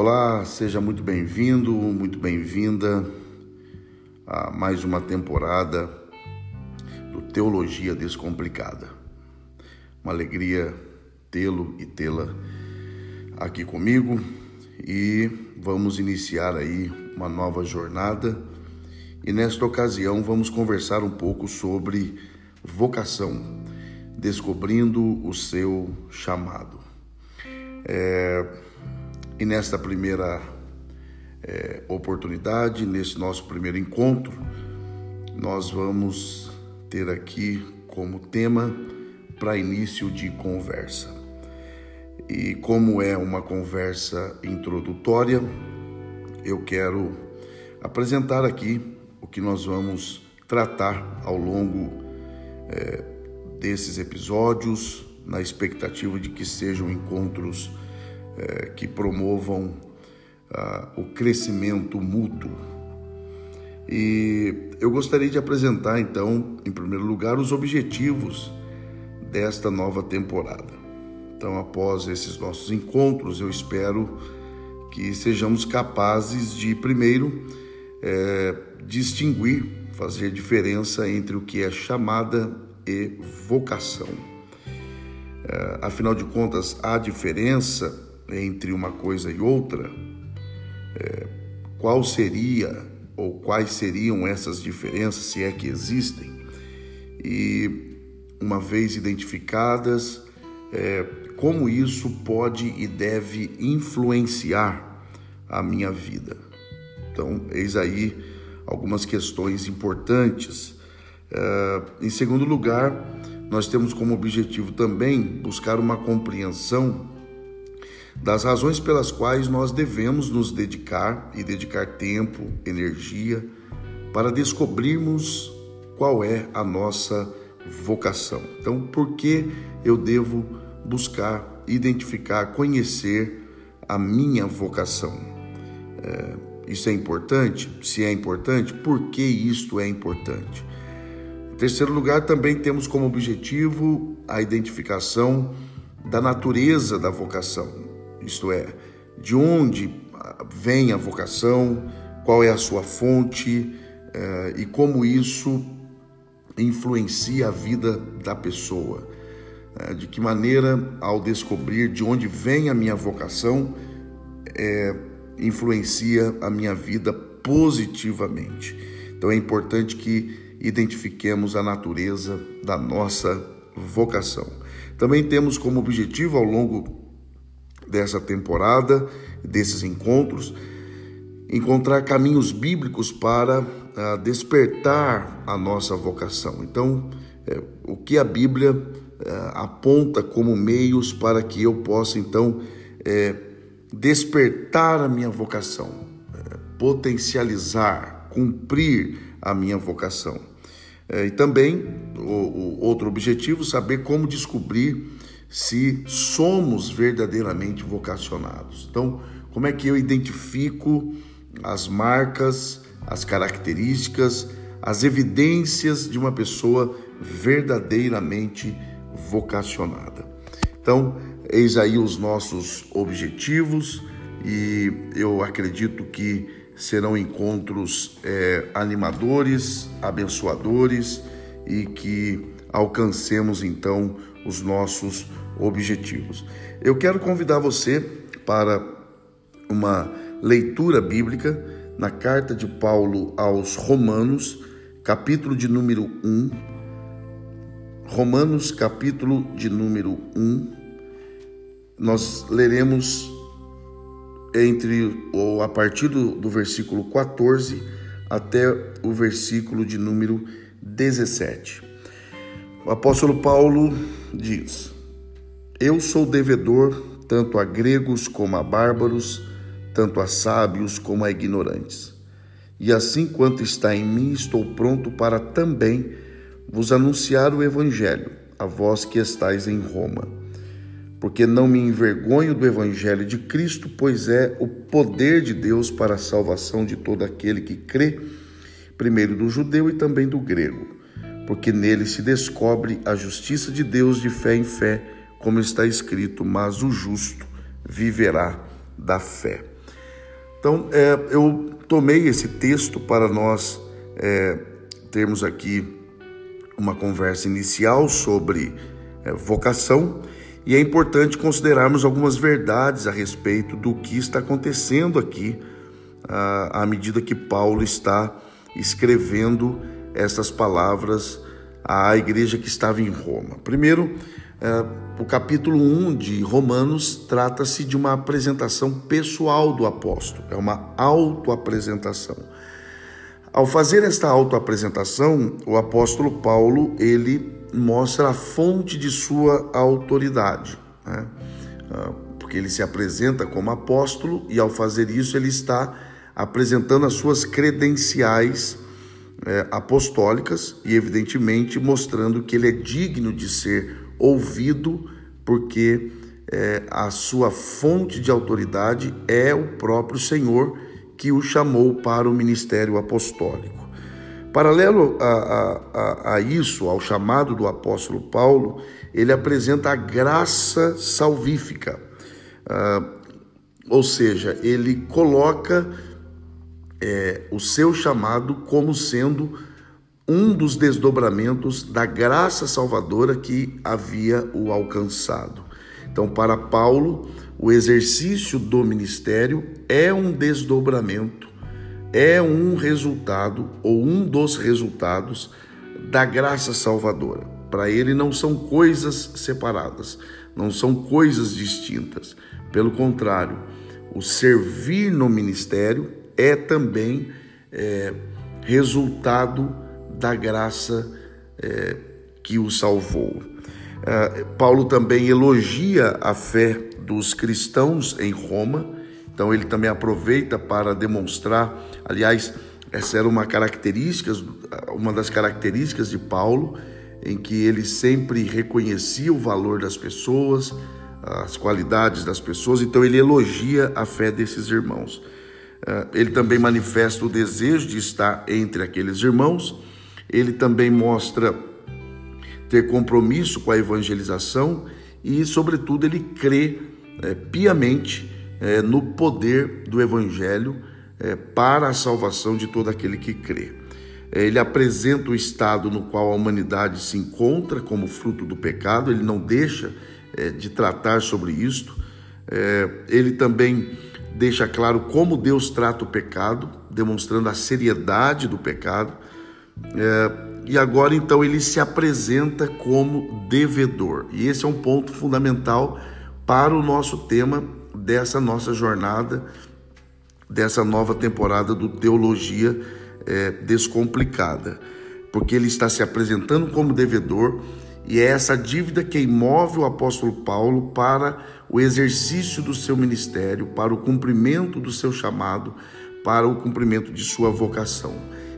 Olá, seja muito bem-vindo, muito bem-vinda a mais uma temporada do Teologia Descomplicada. Uma alegria tê-lo e tê-la aqui comigo e vamos iniciar aí uma nova jornada. E nesta ocasião vamos conversar um pouco sobre vocação, descobrindo o seu chamado. É, e nesta primeira é, oportunidade, nesse nosso primeiro encontro, nós vamos ter aqui como tema para início de conversa. E como é uma conversa introdutória, eu quero apresentar aqui o que nós vamos tratar ao longo é, desses episódios, na expectativa de que sejam encontros é, que promovam ah, o crescimento mútuo. E eu gostaria de apresentar, então, em primeiro lugar, os objetivos desta nova temporada. Então, após esses nossos encontros, eu espero que sejamos capazes de, primeiro, é, distinguir, fazer diferença entre o que é chamada e vocação. É, afinal de contas, há diferença entre uma coisa e outra, é, qual seria ou quais seriam essas diferenças, se é que existem, e uma vez identificadas, é, como isso pode e deve influenciar a minha vida. Então, eis aí algumas questões importantes. É, em segundo lugar, nós temos como objetivo também buscar uma compreensão das razões pelas quais nós devemos nos dedicar e dedicar tempo, energia para descobrirmos qual é a nossa vocação. Então, por que eu devo buscar, identificar, conhecer a minha vocação? É, isso é importante? Se é importante, por que isto é importante? Em terceiro lugar, também temos como objetivo a identificação da natureza da vocação isto é, de onde vem a vocação, qual é a sua fonte eh, e como isso influencia a vida da pessoa. Eh, de que maneira, ao descobrir de onde vem a minha vocação, eh, influencia a minha vida positivamente. Então é importante que identifiquemos a natureza da nossa vocação. Também temos como objetivo ao longo dessa temporada, desses encontros, encontrar caminhos bíblicos para uh, despertar a nossa vocação. Então, é, o que a Bíblia uh, aponta como meios para que eu possa, então, é, despertar a minha vocação, é, potencializar, cumprir a minha vocação. É, e também, o, o outro objetivo, saber como descobrir se somos verdadeiramente vocacionados. Então, como é que eu identifico as marcas, as características, as evidências de uma pessoa verdadeiramente vocacionada? Então, eis aí os nossos objetivos e eu acredito que serão encontros é, animadores, abençoadores e que alcancemos então os nossos objetivos. Eu quero convidar você para uma leitura bíblica na carta de Paulo aos Romanos, capítulo de número 1. Romanos, capítulo de número 1. Nós leremos entre ou a partir do, do versículo 14 até o versículo de número 17. O apóstolo Paulo diz: Eu sou devedor tanto a gregos como a bárbaros, tanto a sábios como a ignorantes. E assim quanto está em mim, estou pronto para também vos anunciar o evangelho, a vós que estáis em Roma. Porque não me envergonho do evangelho de Cristo, pois é o poder de Deus para a salvação de todo aquele que crê, primeiro do judeu e também do grego porque nele se descobre a justiça de Deus de fé em fé, como está escrito: Mas o justo viverá da fé. Então, é, eu tomei esse texto para nós é, termos aqui uma conversa inicial sobre é, vocação e é importante considerarmos algumas verdades a respeito do que está acontecendo aqui à medida que Paulo está escrevendo essas palavras à igreja que estava em Roma. Primeiro, é, o capítulo 1 de Romanos trata-se de uma apresentação pessoal do apóstolo, é uma autoapresentação. Ao fazer esta autoapresentação, o apóstolo Paulo ele mostra a fonte de sua autoridade, né? Ah, porque ele se apresenta como apóstolo e ao fazer isso ele está apresentando as suas credenciais é, apostólicas e, evidentemente, mostrando que ele é digno de ser ouvido, porque é, a sua fonte de autoridade é o próprio Senhor que o chamou para o ministério apostólico. Paralelo a, a, a, isso, ao chamado do apóstolo Paulo, ele apresenta a graça salvífica, ah, ou seja, ele coloca é, o seu chamado como sendo um dos desdobramentos da graça salvadora que havia o alcançado. Então, para Paulo, o exercício do ministério é um desdobramento, é um resultado ou um dos resultados da graça salvadora. Para ele não são coisas separadas, não são coisas distintas. Pelo contrário, o servir no ministério é também é, resultado da graça é, que o salvou. É, Paulo também elogia a fé dos cristãos em Roma, então ele também aproveita para demonstrar, aliás, essa era uma característica, uma das características de Paulo, em que ele sempre reconhecia o valor das pessoas, as qualidades das pessoas, então ele elogia a fé desses irmãos. Eh, ele também manifesta o desejo de estar entre aqueles irmãos, ele também mostra ter compromisso com a evangelização e, sobretudo, ele crê é, piamente é, no poder do evangelho é, para a salvação de todo aquele que crê. Ele apresenta o estado no qual a humanidade se encontra como fruto do pecado, ele não deixa de tratar sobre isto. Ele também deixa claro como Deus trata o pecado, demonstrando a seriedade do pecado. É, e agora então ele se apresenta como devedor. E esse é um ponto fundamental para o nosso tema dessa nossa jornada, dessa nova temporada do Teologia é, Descomplicada. Porque ele está se apresentando como devedor e é essa dívida que move o apóstolo Paulo para o exercício do seu ministério, para o cumprimento do seu chamado, para o cumprimento de sua vocação.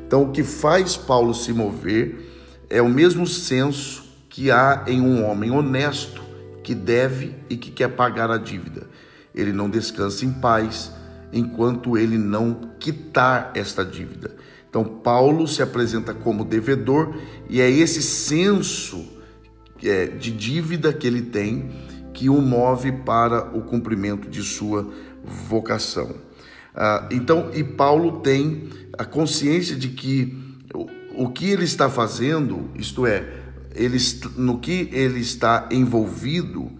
Então, o que faz Paulo se mover é o mesmo senso que há em um homem honesto que deve e que quer pagar a dívida. Ele não descansa em paz enquanto ele não quitar esta dívida. Então, Paulo se apresenta como devedor e é esse senso é, de dívida que ele tem que o move para o cumprimento de sua vocação. Ah, então, e Paulo tem a consciência de que o, o que ele está fazendo, isto é, ele, no que ele está envolvido,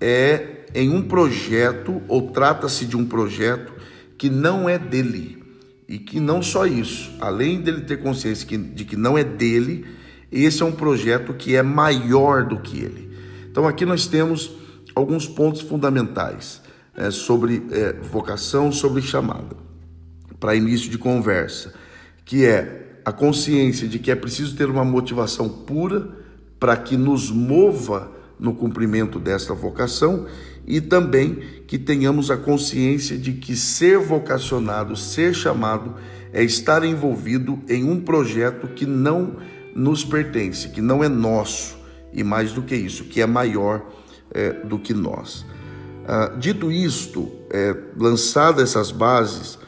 é em um projeto, ou trata-se de um projeto que não é dele. E que não só isso, além dele ter consciência de que não é dele, esse é um projeto que é maior do que ele. Então aqui nós temos alguns pontos fundamentais é, sobre é, vocação, sobre chamada, para início de conversa, que é a consciência de que é preciso ter uma motivação pura para que nos mova no cumprimento desta vocação e também que tenhamos a consciência de que ser vocacionado, ser chamado, é estar envolvido em um projeto que não nos pertence, que não é nosso, e mais do que isso, que é maior é, do que nós. Ah, dito isto, é, lançadas essas bases,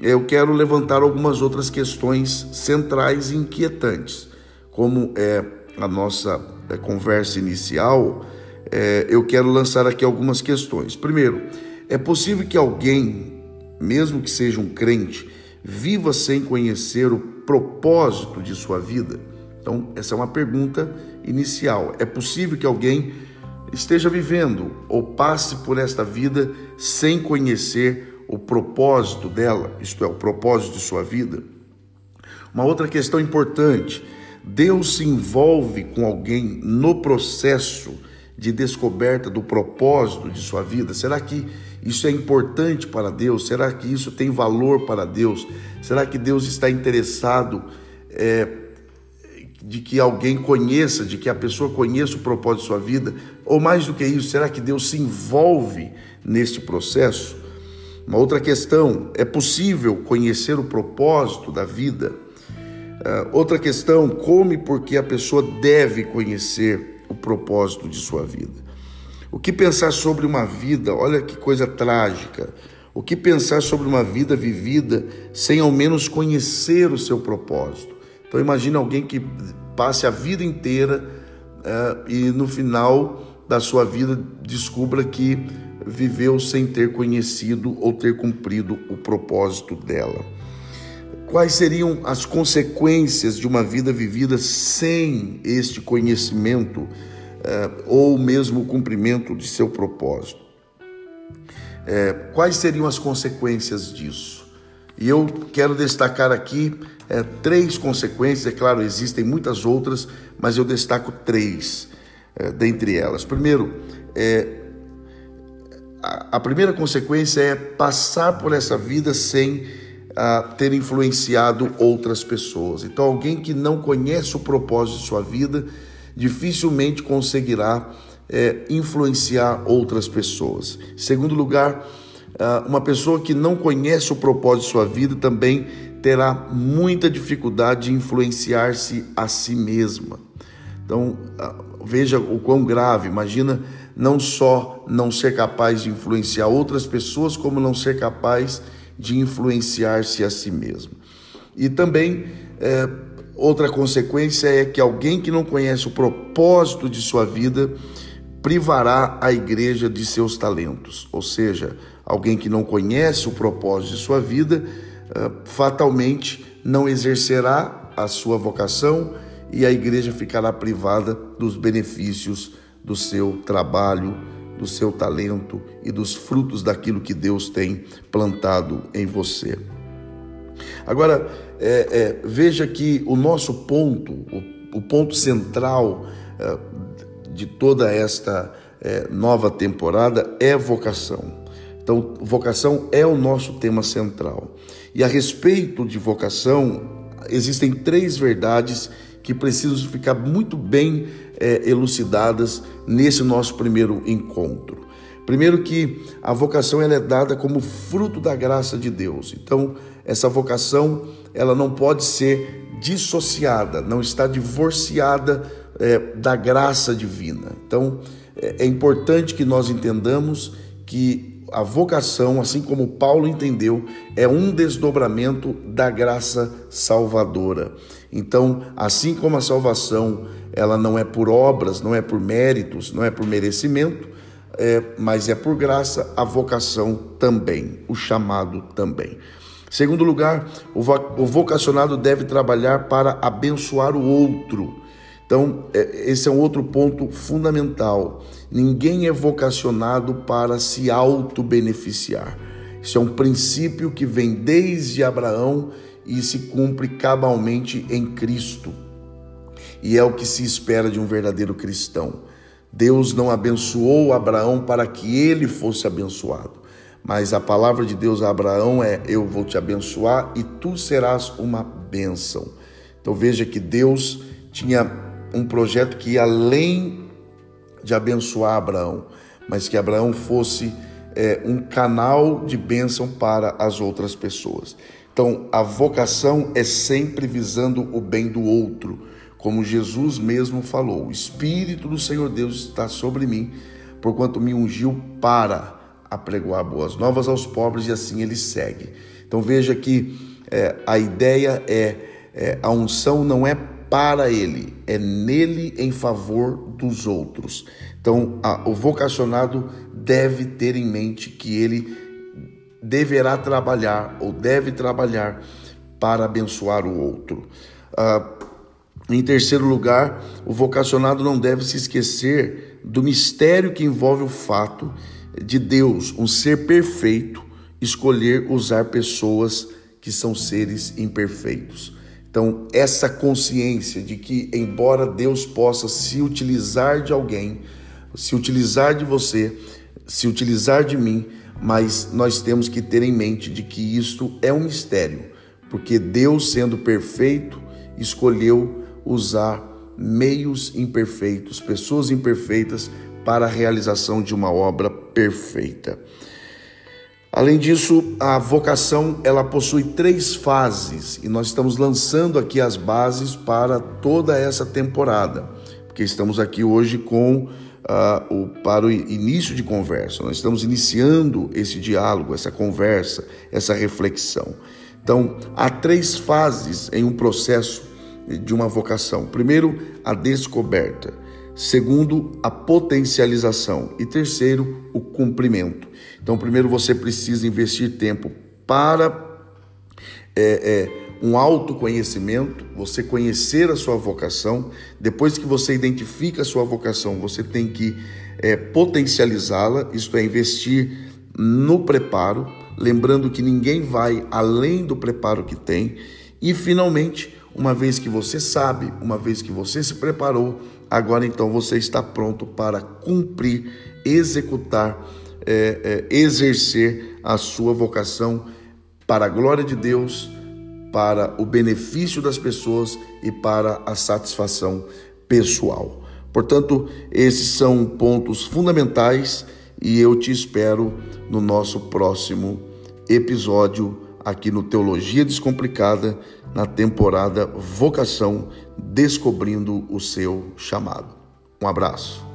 eu quero levantar algumas outras questões centrais e inquietantes, como é a nossa é, conversa inicial. É, eu quero lançar aqui algumas questões. Primeiro, é possível que alguém mesmo que seja um crente, viva sem conhecer o propósito de sua vida? Então, essa é uma pergunta inicial. É possível que alguém esteja vivendo ou passe por esta vida sem conhecer o propósito dela, isto é, o propósito de sua vida? Uma outra questão importante: Deus se envolve com alguém no processo de descoberta do propósito de sua vida? Será que isso é importante para Deus? Será que isso tem valor para Deus? Será que Deus está interessado é, de que alguém conheça, de que a pessoa conheça o propósito de sua vida? Ou mais do que isso, será que Deus se envolve neste processo? Uma outra questão: é possível conhecer o propósito da vida? Uh, outra questão: como e por que a pessoa deve conhecer o propósito de sua vida. O que pensar sobre uma vida, olha que coisa trágica. O que pensar sobre uma vida vivida sem ao menos conhecer o seu propósito? Então imagine alguém que passe a vida inteira uh, e no final da sua vida descubra que viveu sem ter conhecido ou ter cumprido o propósito dela. Quais seriam as consequências de uma vida vivida sem este conhecimento eh, ou mesmo o cumprimento de seu propósito? Eh, quais seriam as consequências disso? E eu quero destacar aqui eh, três consequências, é claro, existem muitas outras, mas eu destaco três dentre elas. Primeiro, a, a primeira consequência é passar por essa vida sem a ter influenciado outras pessoas. Então, alguém que não conhece o propósito de sua vida dificilmente conseguirá é, influenciar outras pessoas. Segundo lugar, uma pessoa que não conhece o propósito de sua vida também terá muita dificuldade de influenciar-se a si mesma. Então, veja o quão grave. Imagina não só não ser capaz de influenciar outras pessoas, como não ser capaz de influenciar-se a si mesmo. E também é, outra consequência é que alguém que não conhece o propósito de sua vida privará a igreja de seus talentos, ou seja, alguém que não conhece o propósito de sua vida fatalmente não exercerá a sua vocação e a igreja ficará privada dos benefícios do seu trabalho do seu talento e dos frutos daquilo que Deus tem plantado em você. Agora, é, é, veja que o nosso ponto, o, o ponto central é, de toda esta nova temporada é vocação. Então, vocação é o nosso tema central. E a respeito de vocação, existem três verdades que precisam ficar muito bem é, elucidadas nesse nosso primeiro encontro. Primeiro que a vocação ela é dada como fruto da graça de Deus. Então, essa vocação ela não pode ser dissociada, não está divorciada é, da graça divina. Então, é, é importante que nós entendamos que a vocação, assim como Paulo entendeu, é um desdobramento da graça salvadora. Então, assim como a salvação ela não é por obras, não é por méritos, não é por merecimento, é, mas é por graça, a vocação também, o chamado também. Segundo lugar, o vocacionado deve trabalhar para abençoar o outro. Então, é, esse é um outro ponto fundamental. Ninguém é vocacionado para se auto-beneficiar. Isso é um princípio que vem desde Abraão e se cumpre cabalmente em Cristo e é o que se espera de um verdadeiro cristão. Deus não abençoou Abraão para que ele fosse abençoado, mas a palavra de Deus a Abraão é: Eu vou te abençoar e tu serás uma bênção. Então veja que Deus tinha um projeto que ia além de abençoar Abraão, mas que Abraão fosse é, um canal de bênção para as outras pessoas. Então a vocação é sempre visando o bem do outro como Jesus mesmo falou: O Espírito do Senhor Deus está sobre mim, porquanto me ungiu para apregoar boas novas aos pobres, e assim ele segue. Então veja que é, a ideia é, é a unção não é para ele, é nele em favor dos outros. Então a, o vocacionado deve ter em mente que ele deverá trabalhar ou deve trabalhar para abençoar o outro. Ah, em terceiro lugar, o vocacionado não deve se esquecer do mistério que envolve o fato de Deus, um ser perfeito, escolher usar pessoas que são seres imperfeitos. Então, essa consciência de que, embora Deus possa se utilizar de alguém, se utilizar de você, se utilizar de mim, mas nós temos que ter em mente de que isto é um mistério, porque Deus, sendo perfeito, escolheu usar meios imperfeitos, pessoas imperfeitas para a realização de uma obra perfeita. Além disso, a vocação ela possui três fases e nós estamos lançando aqui as bases para toda essa temporada, porque estamos aqui hoje com uh, o, para o início de conversa. Nós estamos iniciando esse diálogo, essa conversa, essa reflexão. Então, há três fases em um processo de uma vocação. Primeiro, a descoberta. Segundo, a potencialização. E terceiro, o cumprimento. Então, primeiro você precisa investir tempo para é, é, um autoconhecimento, você conhecer a sua vocação. Depois que você identifica a sua vocação, você tem que é, potencializá-la, isto é, investir no preparo, lembrando que ninguém vai além do preparo que tem. E, finalmente, uma vez que você sabe, uma vez que você se preparou, agora então você está pronto para cumprir, executar é, é, exercer a sua vocação para a glória de Deus, para o benefício das pessoas e para a satisfação pessoal. Portanto, esses são pontos fundamentais e eu te espero no nosso próximo episódio aqui no Teologia Descomplicada, na temporada Vocação Descobrindo o Seu Chamado. Um abraço.